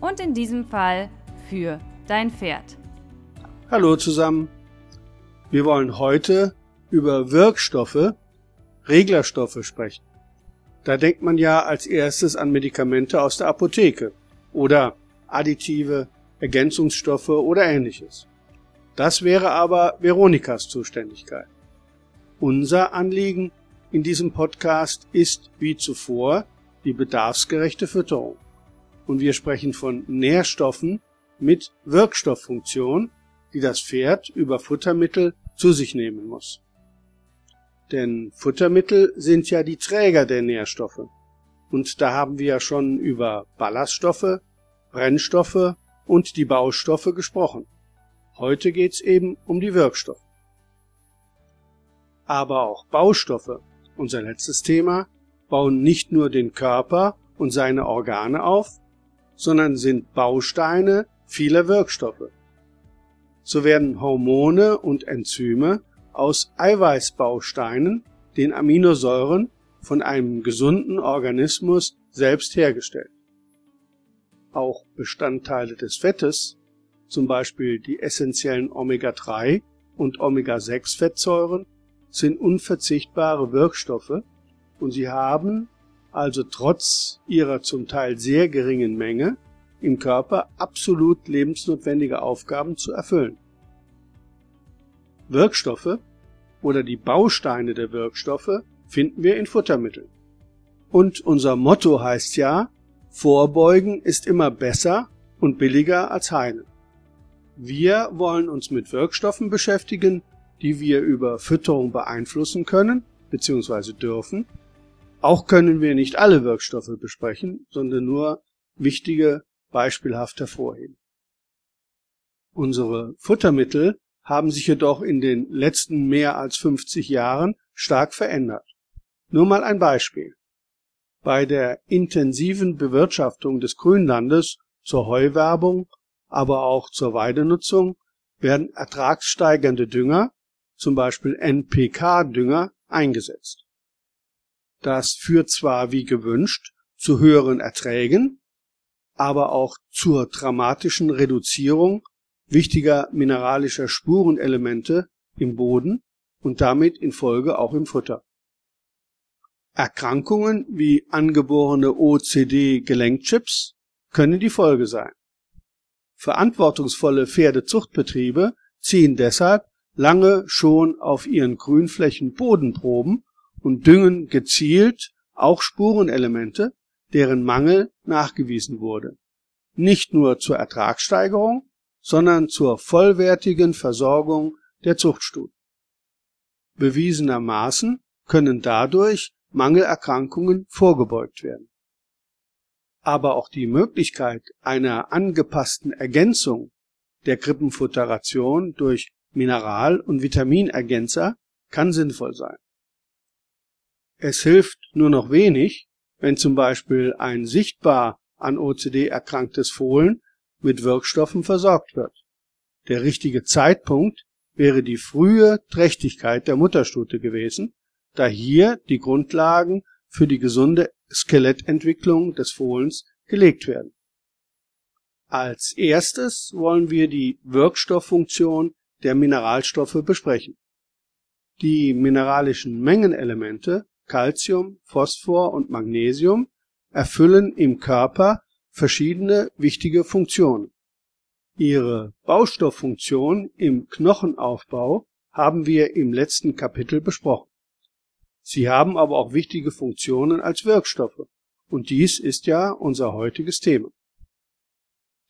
Und in diesem Fall für dein Pferd. Hallo zusammen. Wir wollen heute über Wirkstoffe, Reglerstoffe sprechen. Da denkt man ja als erstes an Medikamente aus der Apotheke oder Additive, Ergänzungsstoffe oder ähnliches. Das wäre aber Veronikas Zuständigkeit. Unser Anliegen in diesem Podcast ist wie zuvor die bedarfsgerechte Fütterung. Und wir sprechen von Nährstoffen mit Wirkstofffunktion, die das Pferd über Futtermittel zu sich nehmen muss. Denn Futtermittel sind ja die Träger der Nährstoffe. Und da haben wir ja schon über Ballaststoffe, Brennstoffe und die Baustoffe gesprochen. Heute geht's eben um die Wirkstoffe. Aber auch Baustoffe unser letztes Thema, bauen nicht nur den Körper und seine Organe auf, sondern sind Bausteine vieler Wirkstoffe. So werden Hormone und Enzyme aus Eiweißbausteinen, den Aminosäuren, von einem gesunden Organismus selbst hergestellt. Auch Bestandteile des Fettes, zum Beispiel die essentiellen Omega-3 und Omega-6-Fettsäuren, sind unverzichtbare Wirkstoffe und sie haben also trotz ihrer zum Teil sehr geringen Menge im Körper absolut lebensnotwendige Aufgaben zu erfüllen. Wirkstoffe oder die Bausteine der Wirkstoffe finden wir in Futtermitteln. Und unser Motto heißt ja, Vorbeugen ist immer besser und billiger als heilen. Wir wollen uns mit Wirkstoffen beschäftigen, die wir über Fütterung beeinflussen können bzw. dürfen. Auch können wir nicht alle Wirkstoffe besprechen, sondern nur wichtige beispielhaft hervorheben. Unsere Futtermittel haben sich jedoch in den letzten mehr als 50 Jahren stark verändert. Nur mal ein Beispiel. Bei der intensiven Bewirtschaftung des Grünlandes zur Heuwerbung, aber auch zur Weidenutzung werden ertragssteigernde Dünger zum Beispiel NPK-Dünger, eingesetzt. Das führt zwar wie gewünscht zu höheren Erträgen, aber auch zur dramatischen Reduzierung wichtiger mineralischer Spurenelemente im Boden und damit in Folge auch im Futter. Erkrankungen wie angeborene OCD-Gelenkchips können die Folge sein. Verantwortungsvolle Pferdezuchtbetriebe ziehen deshalb lange schon auf ihren Grünflächen Bodenproben und düngen gezielt auch Spurenelemente, deren Mangel nachgewiesen wurde. Nicht nur zur Ertragssteigerung, sondern zur vollwertigen Versorgung der Zuchtstuten. Bewiesenermaßen können dadurch Mangelerkrankungen vorgebeugt werden. Aber auch die Möglichkeit einer angepassten Ergänzung der Krippenfutteration durch Mineral- und Vitaminergänzer kann sinnvoll sein. Es hilft nur noch wenig, wenn zum Beispiel ein sichtbar an OCD erkranktes Fohlen mit Wirkstoffen versorgt wird. Der richtige Zeitpunkt wäre die frühe Trächtigkeit der Mutterstute gewesen, da hier die Grundlagen für die gesunde Skelettentwicklung des Fohlens gelegt werden. Als erstes wollen wir die Wirkstofffunktion der Mineralstoffe besprechen. Die mineralischen Mengenelemente Calcium, Phosphor und Magnesium erfüllen im Körper verschiedene wichtige Funktionen. Ihre Baustofffunktion im Knochenaufbau haben wir im letzten Kapitel besprochen. Sie haben aber auch wichtige Funktionen als Wirkstoffe, und dies ist ja unser heutiges Thema.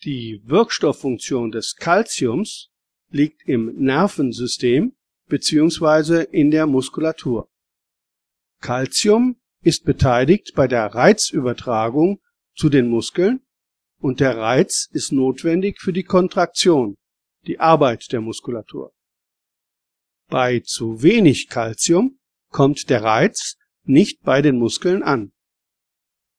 Die Wirkstofffunktion des Calciums liegt im Nervensystem bzw. in der Muskulatur. Calcium ist beteiligt bei der Reizübertragung zu den Muskeln und der Reiz ist notwendig für die Kontraktion, die Arbeit der Muskulatur. Bei zu wenig Calcium kommt der Reiz nicht bei den Muskeln an.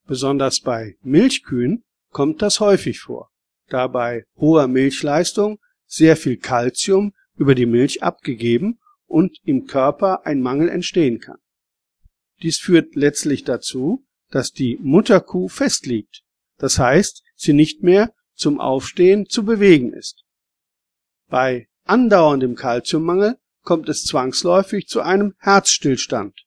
Besonders bei Milchkühen kommt das häufig vor, da bei hoher Milchleistung sehr viel Calcium über die Milch abgegeben und im Körper ein Mangel entstehen kann. Dies führt letztlich dazu, dass die Mutterkuh festliegt, das heißt, sie nicht mehr zum Aufstehen zu bewegen ist. Bei andauerndem Kalziummangel kommt es zwangsläufig zu einem Herzstillstand.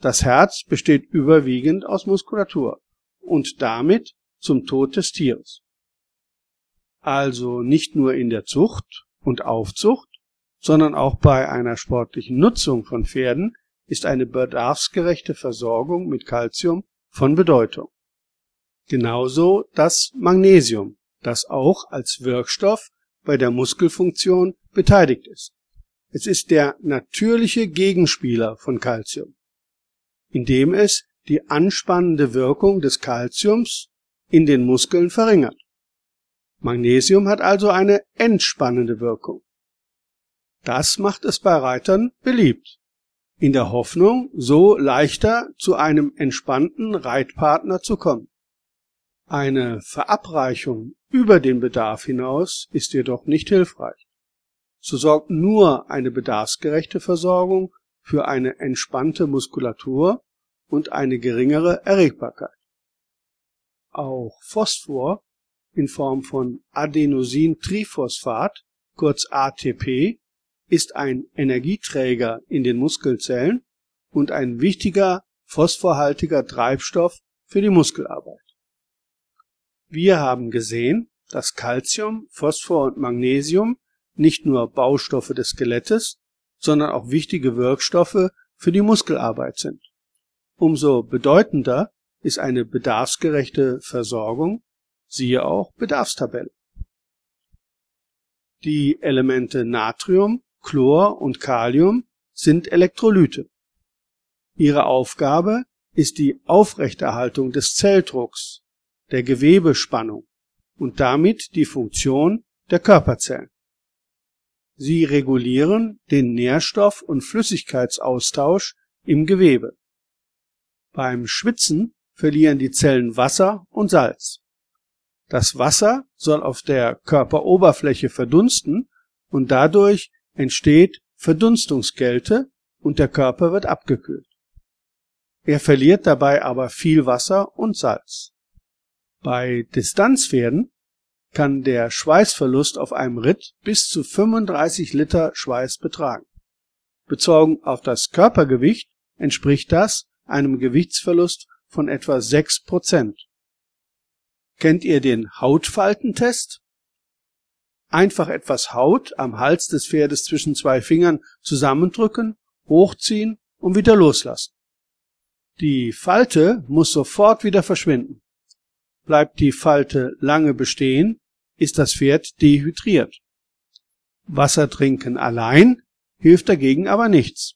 Das Herz besteht überwiegend aus Muskulatur und damit zum Tod des Tieres. Also nicht nur in der Zucht und Aufzucht, sondern auch bei einer sportlichen Nutzung von Pferden ist eine bedarfsgerechte Versorgung mit Calcium von Bedeutung. Genauso das Magnesium, das auch als Wirkstoff bei der Muskelfunktion beteiligt ist. Es ist der natürliche Gegenspieler von Calcium, indem es die anspannende Wirkung des Calciums in den Muskeln verringert. Magnesium hat also eine entspannende Wirkung. Das macht es bei Reitern beliebt, in der Hoffnung, so leichter zu einem entspannten Reitpartner zu kommen. Eine Verabreichung über den Bedarf hinaus ist jedoch nicht hilfreich. So sorgt nur eine bedarfsgerechte Versorgung für eine entspannte Muskulatur und eine geringere Erregbarkeit. Auch Phosphor in Form von Adenosintriphosphat, kurz ATP, ist ein Energieträger in den Muskelzellen und ein wichtiger phosphorhaltiger Treibstoff für die Muskelarbeit. Wir haben gesehen, dass Calcium, Phosphor und Magnesium nicht nur Baustoffe des Skelettes, sondern auch wichtige Wirkstoffe für die Muskelarbeit sind. Umso bedeutender ist eine bedarfsgerechte Versorgung, siehe auch Bedarfstabelle. Die Elemente Natrium, Chlor und Kalium sind Elektrolyte. Ihre Aufgabe ist die Aufrechterhaltung des Zelldrucks der Gewebespannung und damit die Funktion der Körperzellen. Sie regulieren den Nährstoff- und Flüssigkeitsaustausch im Gewebe. Beim Schwitzen verlieren die Zellen Wasser und Salz. Das Wasser soll auf der Körperoberfläche verdunsten und dadurch entsteht Verdunstungskälte und der Körper wird abgekühlt. Er verliert dabei aber viel Wasser und Salz. Bei Distanzpferden kann der Schweißverlust auf einem Ritt bis zu 35 Liter Schweiß betragen. Bezogen auf das Körpergewicht entspricht das einem Gewichtsverlust von etwa 6 Prozent. Kennt ihr den Hautfaltentest? Einfach etwas Haut am Hals des Pferdes zwischen zwei Fingern zusammendrücken, hochziehen und wieder loslassen. Die Falte muss sofort wieder verschwinden. Bleibt die Falte lange bestehen, ist das Pferd dehydriert. Wasser trinken allein hilft dagegen aber nichts.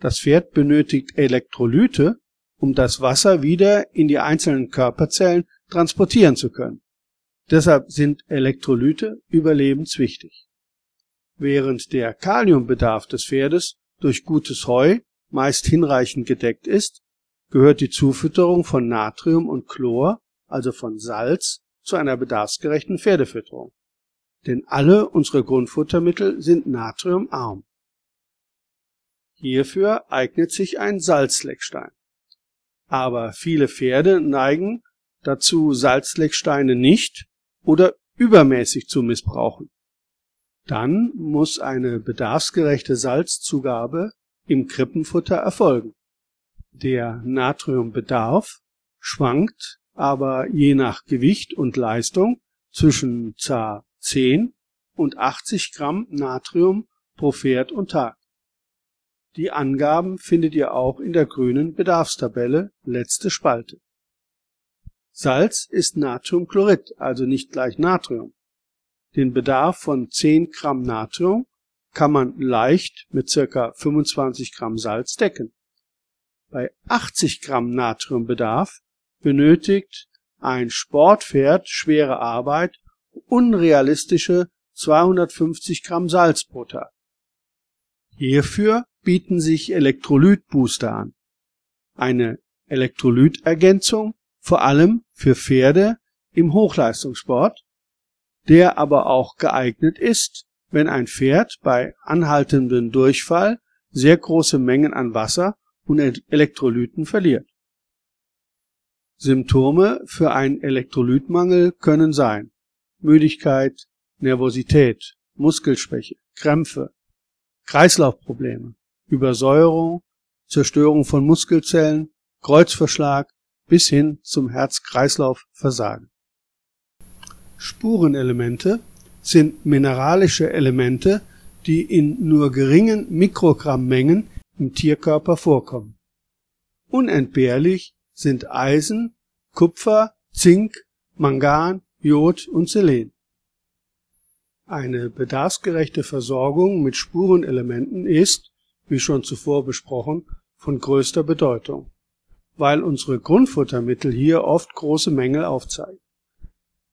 Das Pferd benötigt Elektrolyte, um das Wasser wieder in die einzelnen Körperzellen transportieren zu können. Deshalb sind Elektrolyte überlebenswichtig. Während der Kaliumbedarf des Pferdes durch gutes Heu meist hinreichend gedeckt ist, gehört die Zufütterung von Natrium und Chlor also von Salz, zu einer bedarfsgerechten Pferdefütterung. Denn alle unsere Grundfuttermittel sind natriumarm. Hierfür eignet sich ein Salzleckstein. Aber viele Pferde neigen dazu, Salzlecksteine nicht oder übermäßig zu missbrauchen. Dann muss eine bedarfsgerechte Salzzugabe im Krippenfutter erfolgen. Der Natriumbedarf schwankt aber je nach Gewicht und Leistung zwischen ca. 10 und 80 Gramm Natrium pro Pferd und Tag. Die Angaben findet ihr auch in der grünen Bedarfstabelle, letzte Spalte. Salz ist Natriumchlorid, also nicht gleich Natrium. Den Bedarf von 10 Gramm Natrium kann man leicht mit ca. 25 Gramm Salz decken. Bei 80 Gramm Natriumbedarf benötigt ein Sportpferd schwere Arbeit unrealistische 250 Gramm Salz pro Tag. Hierfür bieten sich Elektrolytbooster an. Eine Elektrolytergänzung vor allem für Pferde im Hochleistungssport, der aber auch geeignet ist, wenn ein Pferd bei anhaltendem Durchfall sehr große Mengen an Wasser und Elektrolyten verliert. Symptome für einen Elektrolytmangel können sein Müdigkeit, Nervosität, Muskelschwäche, Krämpfe, Kreislaufprobleme, Übersäuerung, Zerstörung von Muskelzellen, Kreuzverschlag bis hin zum Herz-Kreislauf-Versagen. Spurenelemente sind mineralische Elemente, die in nur geringen Mikrogrammengen im Tierkörper vorkommen. Unentbehrlich sind Eisen, Kupfer, Zink, Mangan, Jod und Selen. Eine bedarfsgerechte Versorgung mit Spurenelementen ist, wie schon zuvor besprochen, von größter Bedeutung, weil unsere Grundfuttermittel hier oft große Mängel aufzeigen.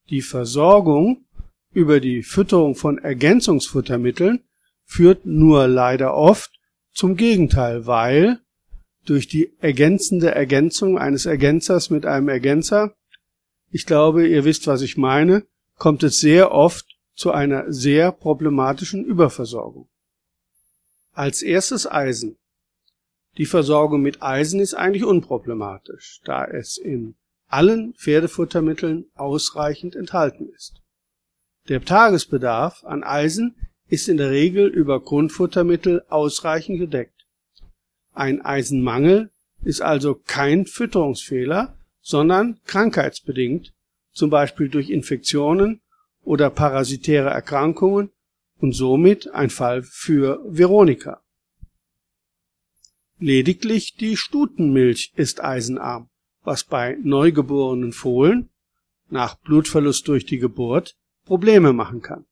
Die Versorgung über die Fütterung von Ergänzungsfuttermitteln führt nur leider oft zum Gegenteil, weil durch die ergänzende Ergänzung eines Ergänzers mit einem Ergänzer, ich glaube, ihr wisst, was ich meine, kommt es sehr oft zu einer sehr problematischen Überversorgung. Als erstes Eisen. Die Versorgung mit Eisen ist eigentlich unproblematisch, da es in allen Pferdefuttermitteln ausreichend enthalten ist. Der Tagesbedarf an Eisen ist in der Regel über Grundfuttermittel ausreichend gedeckt. Ein Eisenmangel ist also kein Fütterungsfehler, sondern krankheitsbedingt, zum Beispiel durch Infektionen oder parasitäre Erkrankungen und somit ein Fall für Veronika. Lediglich die Stutenmilch ist eisenarm, was bei neugeborenen Fohlen nach Blutverlust durch die Geburt Probleme machen kann.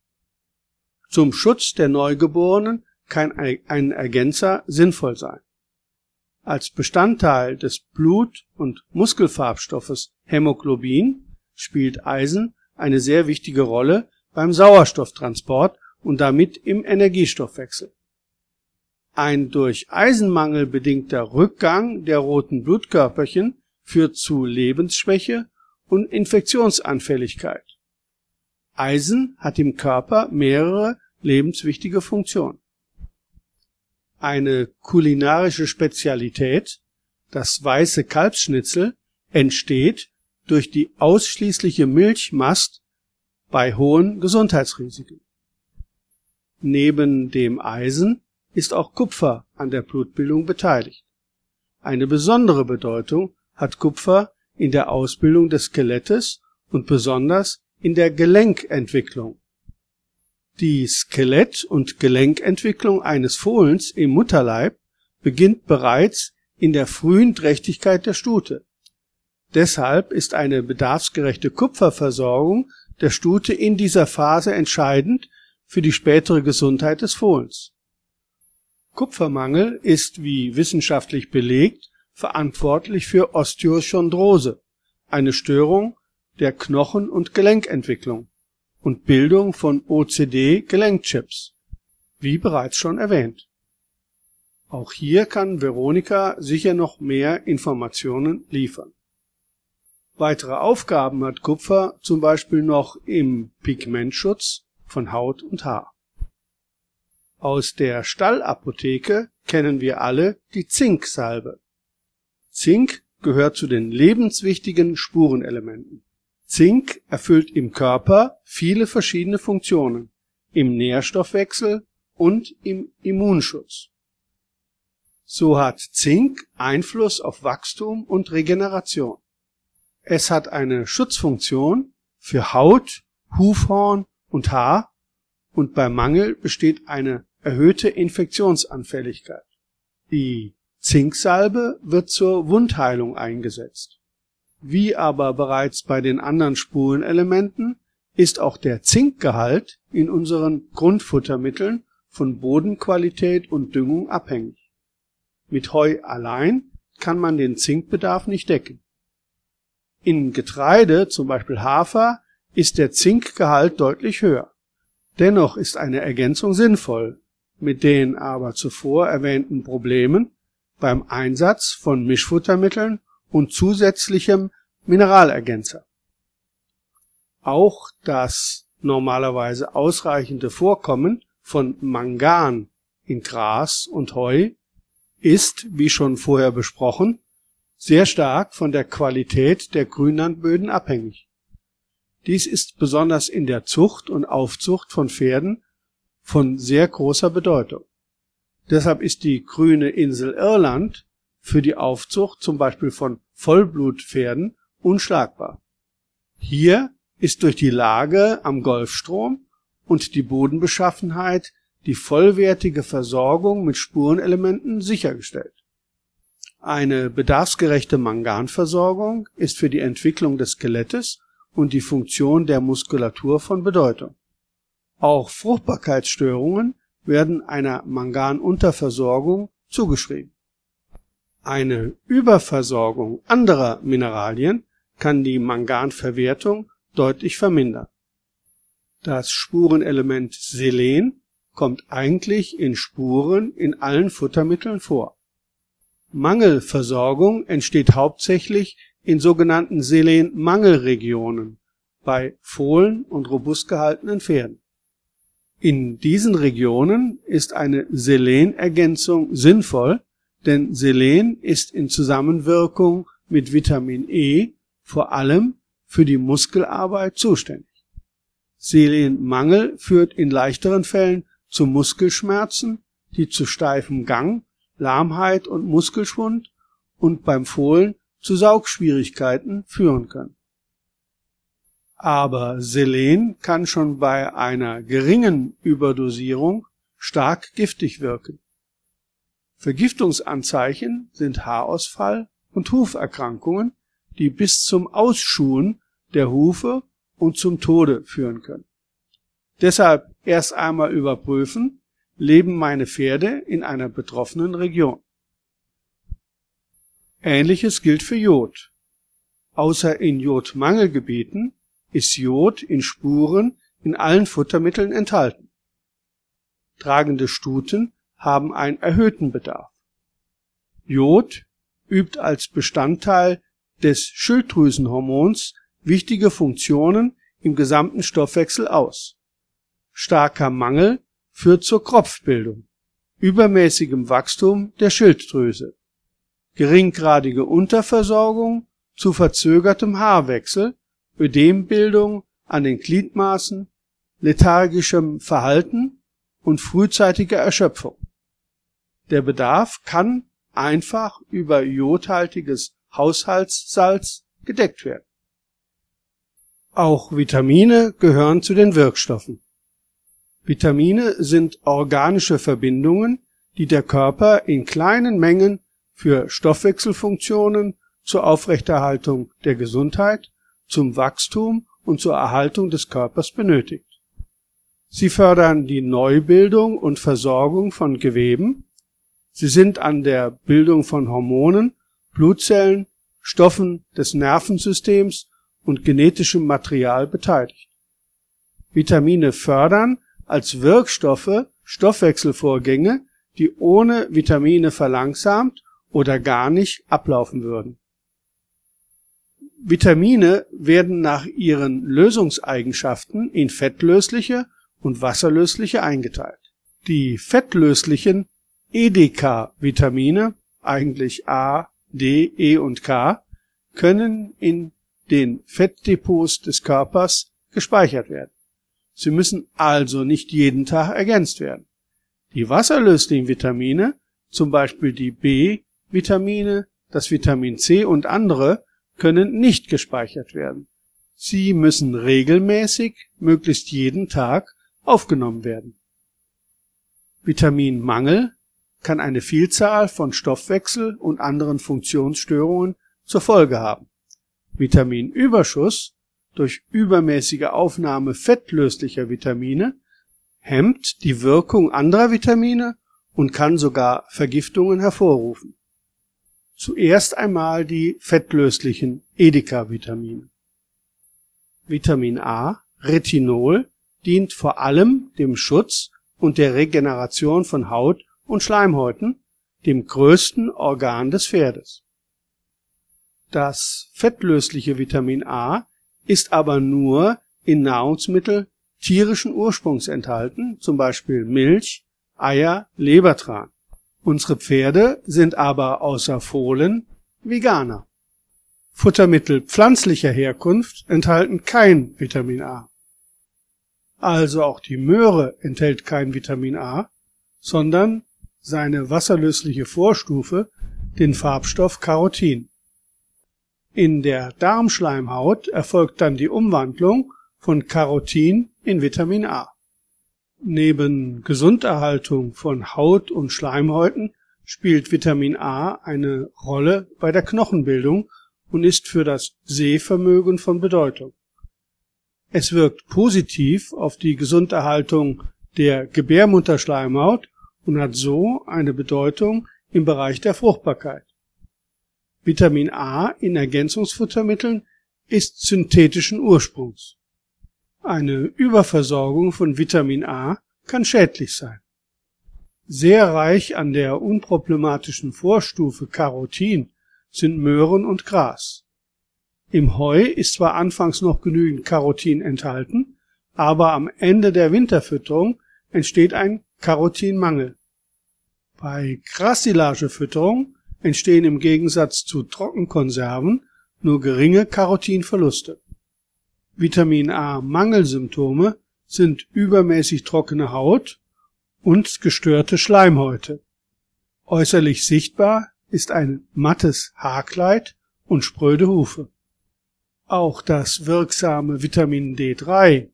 Zum Schutz der Neugeborenen kann ein Ergänzer sinnvoll sein. Als Bestandteil des Blut- und Muskelfarbstoffes Hämoglobin spielt Eisen eine sehr wichtige Rolle beim Sauerstofftransport und damit im Energiestoffwechsel. Ein durch Eisenmangel bedingter Rückgang der roten Blutkörperchen führt zu Lebensschwäche und Infektionsanfälligkeit. Eisen hat im Körper mehrere lebenswichtige Funktionen. Eine kulinarische Spezialität, das weiße Kalbsschnitzel, entsteht durch die ausschließliche Milchmast bei hohen Gesundheitsrisiken. Neben dem Eisen ist auch Kupfer an der Blutbildung beteiligt. Eine besondere Bedeutung hat Kupfer in der Ausbildung des Skelettes und besonders in der Gelenkentwicklung. Die Skelett- und Gelenkentwicklung eines Fohlens im Mutterleib beginnt bereits in der frühen Trächtigkeit der Stute. Deshalb ist eine bedarfsgerechte Kupferversorgung der Stute in dieser Phase entscheidend für die spätere Gesundheit des Fohlens. Kupfermangel ist, wie wissenschaftlich belegt, verantwortlich für Osteochondrose, eine Störung der Knochen- und Gelenkentwicklung und Bildung von OCD-Gelenkchips, wie bereits schon erwähnt. Auch hier kann Veronika sicher noch mehr Informationen liefern. Weitere Aufgaben hat Kupfer zum Beispiel noch im Pigmentschutz von Haut und Haar. Aus der Stallapotheke kennen wir alle die Zinksalbe. Zink gehört zu den lebenswichtigen Spurenelementen. Zink erfüllt im Körper viele verschiedene Funktionen, im Nährstoffwechsel und im Immunschutz. So hat Zink Einfluss auf Wachstum und Regeneration. Es hat eine Schutzfunktion für Haut, Hufhorn und Haar und bei Mangel besteht eine erhöhte Infektionsanfälligkeit. Die Zinksalbe wird zur Wundheilung eingesetzt. Wie aber bereits bei den anderen Spurenelementen ist auch der Zinkgehalt in unseren Grundfuttermitteln von Bodenqualität und Düngung abhängig. Mit Heu allein kann man den Zinkbedarf nicht decken. In Getreide, zum Beispiel Hafer, ist der Zinkgehalt deutlich höher. Dennoch ist eine Ergänzung sinnvoll, mit den aber zuvor erwähnten Problemen beim Einsatz von Mischfuttermitteln und zusätzlichem Mineralergänzer. Auch das normalerweise ausreichende Vorkommen von Mangan in Gras und Heu ist, wie schon vorher besprochen, sehr stark von der Qualität der Grünlandböden abhängig. Dies ist besonders in der Zucht und Aufzucht von Pferden von sehr großer Bedeutung. Deshalb ist die grüne Insel Irland für die Aufzucht zum Beispiel von Vollblutpferden unschlagbar. Hier ist durch die Lage am Golfstrom und die Bodenbeschaffenheit die vollwertige Versorgung mit Spurenelementen sichergestellt. Eine bedarfsgerechte Manganversorgung ist für die Entwicklung des Skelettes und die Funktion der Muskulatur von Bedeutung. Auch Fruchtbarkeitsstörungen werden einer Manganunterversorgung zugeschrieben. Eine Überversorgung anderer Mineralien kann die Manganverwertung deutlich vermindern. Das Spurenelement Selen kommt eigentlich in Spuren in allen Futtermitteln vor. Mangelversorgung entsteht hauptsächlich in sogenannten Selenmangelregionen bei Fohlen und robust gehaltenen Pferden. In diesen Regionen ist eine Selenergänzung sinnvoll, denn Selen ist in Zusammenwirkung mit Vitamin E vor allem für die Muskelarbeit zuständig. Selenmangel führt in leichteren Fällen zu Muskelschmerzen, die zu steifem Gang, Lahmheit und Muskelschwund und beim Fohlen zu Saugschwierigkeiten führen können. Aber Selen kann schon bei einer geringen Überdosierung stark giftig wirken. Vergiftungsanzeichen sind Haarausfall und Huferkrankungen, die bis zum Ausschuhen der Hufe und zum Tode führen können. Deshalb erst einmal überprüfen, leben meine Pferde in einer betroffenen Region. Ähnliches gilt für Jod. Außer in Jodmangelgebieten ist Jod in Spuren in allen Futtermitteln enthalten. Tragende Stuten haben einen erhöhten Bedarf. Jod übt als Bestandteil des Schilddrüsenhormons wichtige Funktionen im gesamten Stoffwechsel aus. Starker Mangel führt zur Kropfbildung, übermäßigem Wachstum der Schilddrüse, geringgradige Unterversorgung zu verzögertem Haarwechsel Ödembildung an den Gliedmaßen, lethargischem Verhalten und frühzeitiger Erschöpfung. Der Bedarf kann einfach über jodhaltiges Haushaltssalz gedeckt werden. Auch Vitamine gehören zu den Wirkstoffen. Vitamine sind organische Verbindungen, die der Körper in kleinen Mengen für Stoffwechselfunktionen zur Aufrechterhaltung der Gesundheit zum Wachstum und zur Erhaltung des Körpers benötigt. Sie fördern die Neubildung und Versorgung von Geweben. Sie sind an der Bildung von Hormonen, Blutzellen, Stoffen des Nervensystems und genetischem Material beteiligt. Vitamine fördern als Wirkstoffe Stoffwechselvorgänge, die ohne Vitamine verlangsamt oder gar nicht ablaufen würden. Vitamine werden nach ihren Lösungseigenschaften in fettlösliche und wasserlösliche eingeteilt. Die fettlöslichen EDK-Vitamine, eigentlich A, D, E und K, können in den Fettdepots des Körpers gespeichert werden. Sie müssen also nicht jeden Tag ergänzt werden. Die wasserlöslichen Vitamine, zum Beispiel die B-Vitamine, das Vitamin C und andere, können nicht gespeichert werden. Sie müssen regelmäßig, möglichst jeden Tag, aufgenommen werden. Vitaminmangel kann eine Vielzahl von Stoffwechsel und anderen Funktionsstörungen zur Folge haben. Vitaminüberschuss durch übermäßige Aufnahme fettlöslicher Vitamine hemmt die Wirkung anderer Vitamine und kann sogar Vergiftungen hervorrufen. Zuerst einmal die fettlöslichen Edeka-Vitamine. Vitamin A, Retinol, dient vor allem dem Schutz und der Regeneration von Haut und Schleimhäuten, dem größten Organ des Pferdes. Das fettlösliche Vitamin A ist aber nur in Nahrungsmittel tierischen Ursprungs enthalten, zum Beispiel Milch, Eier, Lebertran. Unsere Pferde sind aber außer Fohlen Veganer. Futtermittel pflanzlicher Herkunft enthalten kein Vitamin A. Also auch die Möhre enthält kein Vitamin A, sondern seine wasserlösliche Vorstufe, den Farbstoff Carotin. In der Darmschleimhaut erfolgt dann die Umwandlung von Carotin in Vitamin A. Neben Gesunderhaltung von Haut und Schleimhäuten spielt Vitamin A eine Rolle bei der Knochenbildung und ist für das Sehvermögen von Bedeutung. Es wirkt positiv auf die Gesunderhaltung der Gebärmutterschleimhaut und hat so eine Bedeutung im Bereich der Fruchtbarkeit. Vitamin A in Ergänzungsfuttermitteln ist synthetischen Ursprungs. Eine Überversorgung von Vitamin A kann schädlich sein. Sehr reich an der unproblematischen Vorstufe Carotin sind Möhren und Gras. Im Heu ist zwar anfangs noch genügend Carotin enthalten, aber am Ende der Winterfütterung entsteht ein Carotinmangel. Bei Grassilagefütterung entstehen im Gegensatz zu Trockenkonserven nur geringe Carotinverluste. Vitamin A Mangelsymptome sind übermäßig trockene Haut und gestörte Schleimhäute. Äußerlich sichtbar ist ein mattes Haarkleid und spröde Hufe. Auch das wirksame Vitamin D3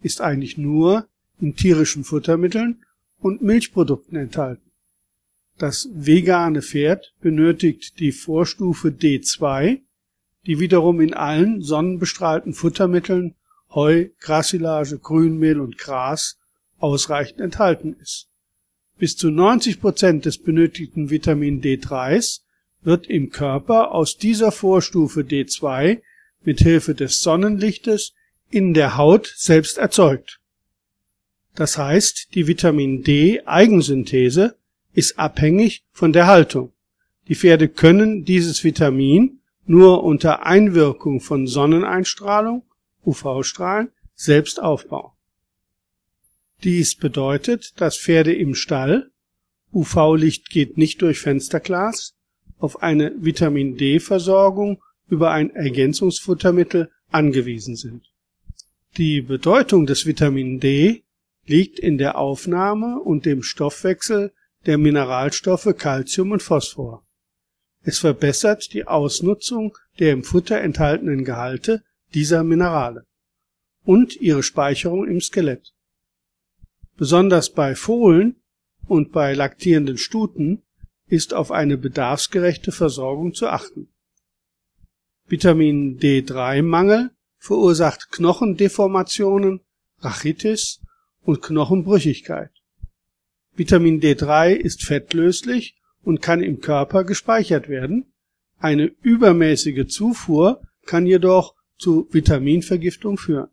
ist eigentlich nur in tierischen Futtermitteln und Milchprodukten enthalten. Das vegane Pferd benötigt die Vorstufe D2, die wiederum in allen sonnenbestrahlten Futtermitteln Heu, Grassilage, Grünmehl und Gras ausreichend enthalten ist. Bis zu 90 Prozent des benötigten Vitamin D3s wird im Körper aus dieser Vorstufe D2 mit Hilfe des Sonnenlichtes in der Haut selbst erzeugt. Das heißt, die Vitamin D Eigensynthese ist abhängig von der Haltung. Die Pferde können dieses Vitamin nur unter Einwirkung von Sonneneinstrahlung, UV-Strahlen, selbst aufbauen. Dies bedeutet, dass Pferde im Stall, UV-Licht geht nicht durch Fensterglas, auf eine Vitamin D-Versorgung über ein Ergänzungsfuttermittel angewiesen sind. Die Bedeutung des Vitamin D liegt in der Aufnahme und dem Stoffwechsel der Mineralstoffe Calcium und Phosphor. Es verbessert die Ausnutzung der im Futter enthaltenen Gehalte dieser Minerale und ihre Speicherung im Skelett. Besonders bei Fohlen und bei laktierenden Stuten ist auf eine bedarfsgerechte Versorgung zu achten. Vitamin D3-Mangel verursacht Knochendeformationen, Rachitis und Knochenbrüchigkeit. Vitamin D3 ist fettlöslich und kann im Körper gespeichert werden. Eine übermäßige Zufuhr kann jedoch zu Vitaminvergiftung führen.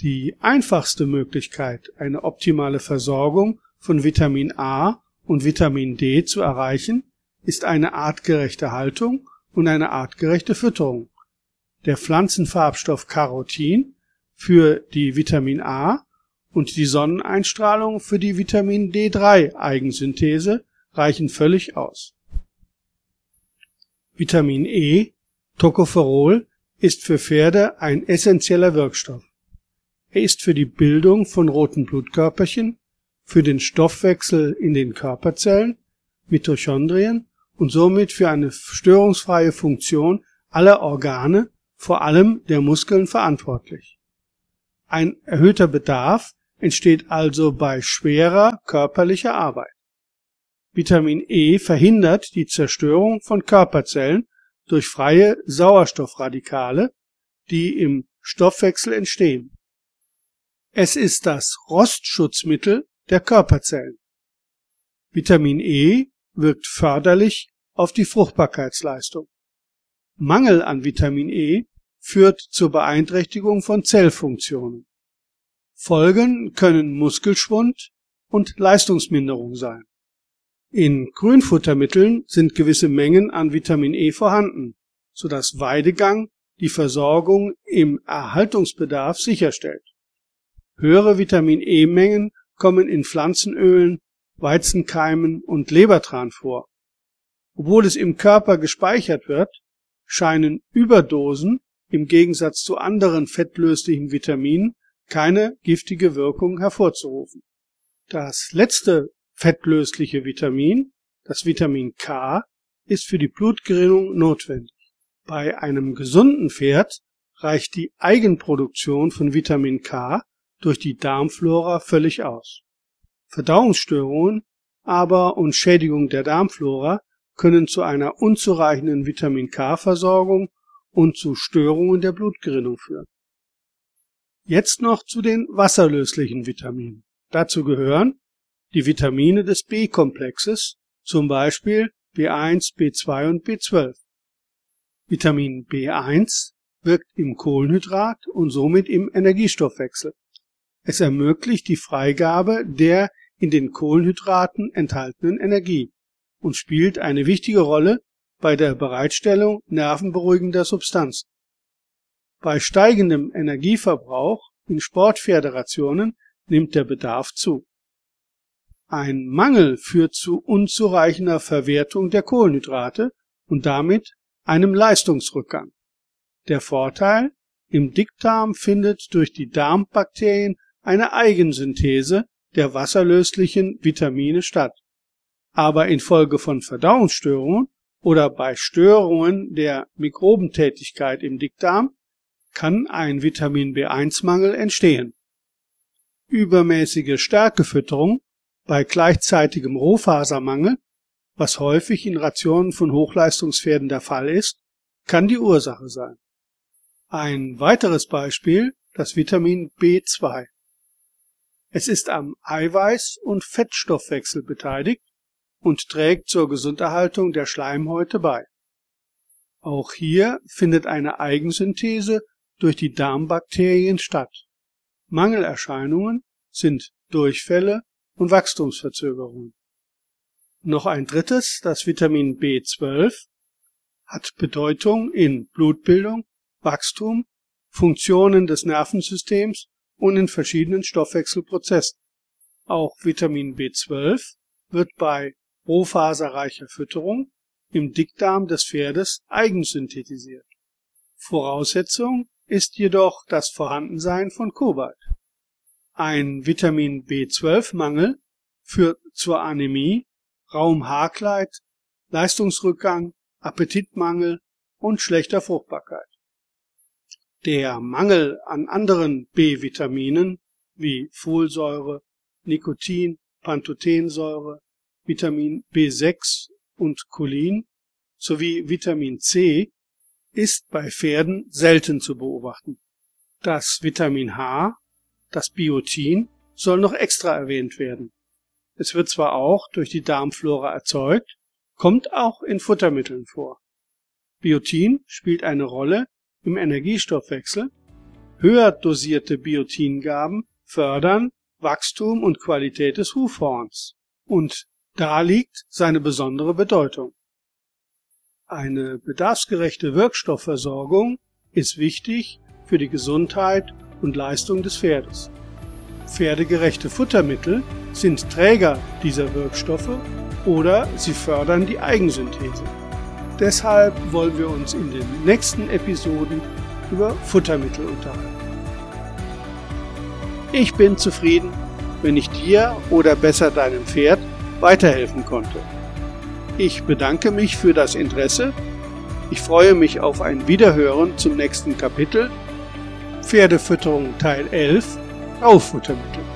Die einfachste Möglichkeit, eine optimale Versorgung von Vitamin A und Vitamin D zu erreichen, ist eine artgerechte Haltung und eine artgerechte Fütterung. Der Pflanzenfarbstoff Carotin für die Vitamin A und die Sonneneinstrahlung für die Vitamin D3 Eigensynthese reichen völlig aus. Vitamin E, Tocopherol, ist für Pferde ein essentieller Wirkstoff. Er ist für die Bildung von roten Blutkörperchen, für den Stoffwechsel in den Körperzellen, Mitochondrien und somit für eine störungsfreie Funktion aller Organe, vor allem der Muskeln verantwortlich. Ein erhöhter Bedarf entsteht also bei schwerer körperlicher Arbeit. Vitamin E verhindert die Zerstörung von Körperzellen durch freie Sauerstoffradikale, die im Stoffwechsel entstehen. Es ist das Rostschutzmittel der Körperzellen. Vitamin E wirkt förderlich auf die Fruchtbarkeitsleistung. Mangel an Vitamin E führt zur Beeinträchtigung von Zellfunktionen. Folgen können Muskelschwund und Leistungsminderung sein. In Grünfuttermitteln sind gewisse Mengen an Vitamin E vorhanden, sodass Weidegang die Versorgung im Erhaltungsbedarf sicherstellt. Höhere Vitamin E-Mengen kommen in Pflanzenölen, Weizenkeimen und Lebertran vor. Obwohl es im Körper gespeichert wird, scheinen Überdosen im Gegensatz zu anderen fettlöslichen Vitaminen keine giftige Wirkung hervorzurufen. Das letzte fettlösliche Vitamin, das Vitamin K, ist für die Blutgerinnung notwendig. Bei einem gesunden Pferd reicht die Eigenproduktion von Vitamin K durch die Darmflora völlig aus. Verdauungsstörungen aber und Schädigung der Darmflora können zu einer unzureichenden Vitamin K-Versorgung und zu Störungen der Blutgerinnung führen. Jetzt noch zu den wasserlöslichen Vitaminen. Dazu gehören die Vitamine des B-Komplexes, zum Beispiel B1, B2 und B12. Vitamin B1 wirkt im Kohlenhydrat und somit im Energiestoffwechsel. Es ermöglicht die Freigabe der in den Kohlenhydraten enthaltenen Energie und spielt eine wichtige Rolle bei der Bereitstellung nervenberuhigender Substanzen. Bei steigendem Energieverbrauch in Sportfederationen nimmt der Bedarf zu. Ein Mangel führt zu unzureichender Verwertung der Kohlenhydrate und damit einem Leistungsrückgang. Der Vorteil, im Dickdarm findet durch die Darmbakterien eine Eigensynthese der wasserlöslichen Vitamine statt. Aber infolge von Verdauungsstörungen oder bei Störungen der Mikrobentätigkeit im Dickdarm kann ein Vitamin B1-Mangel entstehen. Übermäßige Stärkefütterung bei gleichzeitigem Rohfasermangel, was häufig in Rationen von Hochleistungspferden der Fall ist, kann die Ursache sein. Ein weiteres Beispiel das Vitamin B2. Es ist am Eiweiß- und Fettstoffwechsel beteiligt und trägt zur Gesunderhaltung der Schleimhäute bei. Auch hier findet eine Eigensynthese durch die Darmbakterien statt. Mangelerscheinungen sind Durchfälle und Wachstumsverzögerungen. Noch ein drittes, das Vitamin B12, hat Bedeutung in Blutbildung, Wachstum, Funktionen des Nervensystems und in verschiedenen Stoffwechselprozessen. Auch Vitamin B12 wird bei rohfaserreicher Fütterung im Dickdarm des Pferdes eigensynthetisiert. Voraussetzung ist jedoch das Vorhandensein von Kobalt. Ein Vitamin B12-Mangel führt zur Anämie, Raumhaarkleid, Leistungsrückgang, Appetitmangel und schlechter Fruchtbarkeit. Der Mangel an anderen B-Vitaminen wie Folsäure, Nikotin, Pantothensäure, Vitamin B6 und Cholin sowie Vitamin C ist bei Pferden selten zu beobachten. Das Vitamin H, das Biotin, soll noch extra erwähnt werden. Es wird zwar auch durch die Darmflora erzeugt, kommt auch in Futtermitteln vor. Biotin spielt eine Rolle im Energiestoffwechsel, höher dosierte Biotingaben fördern Wachstum und Qualität des Hufhorns. Und da liegt seine besondere Bedeutung. Eine bedarfsgerechte Wirkstoffversorgung ist wichtig für die Gesundheit und Leistung des Pferdes. Pferdegerechte Futtermittel sind Träger dieser Wirkstoffe oder sie fördern die Eigensynthese. Deshalb wollen wir uns in den nächsten Episoden über Futtermittel unterhalten. Ich bin zufrieden, wenn ich dir oder besser deinem Pferd weiterhelfen konnte. Ich bedanke mich für das Interesse. Ich freue mich auf ein Wiederhören zum nächsten Kapitel Pferdefütterung Teil 11 Auffuttermittel.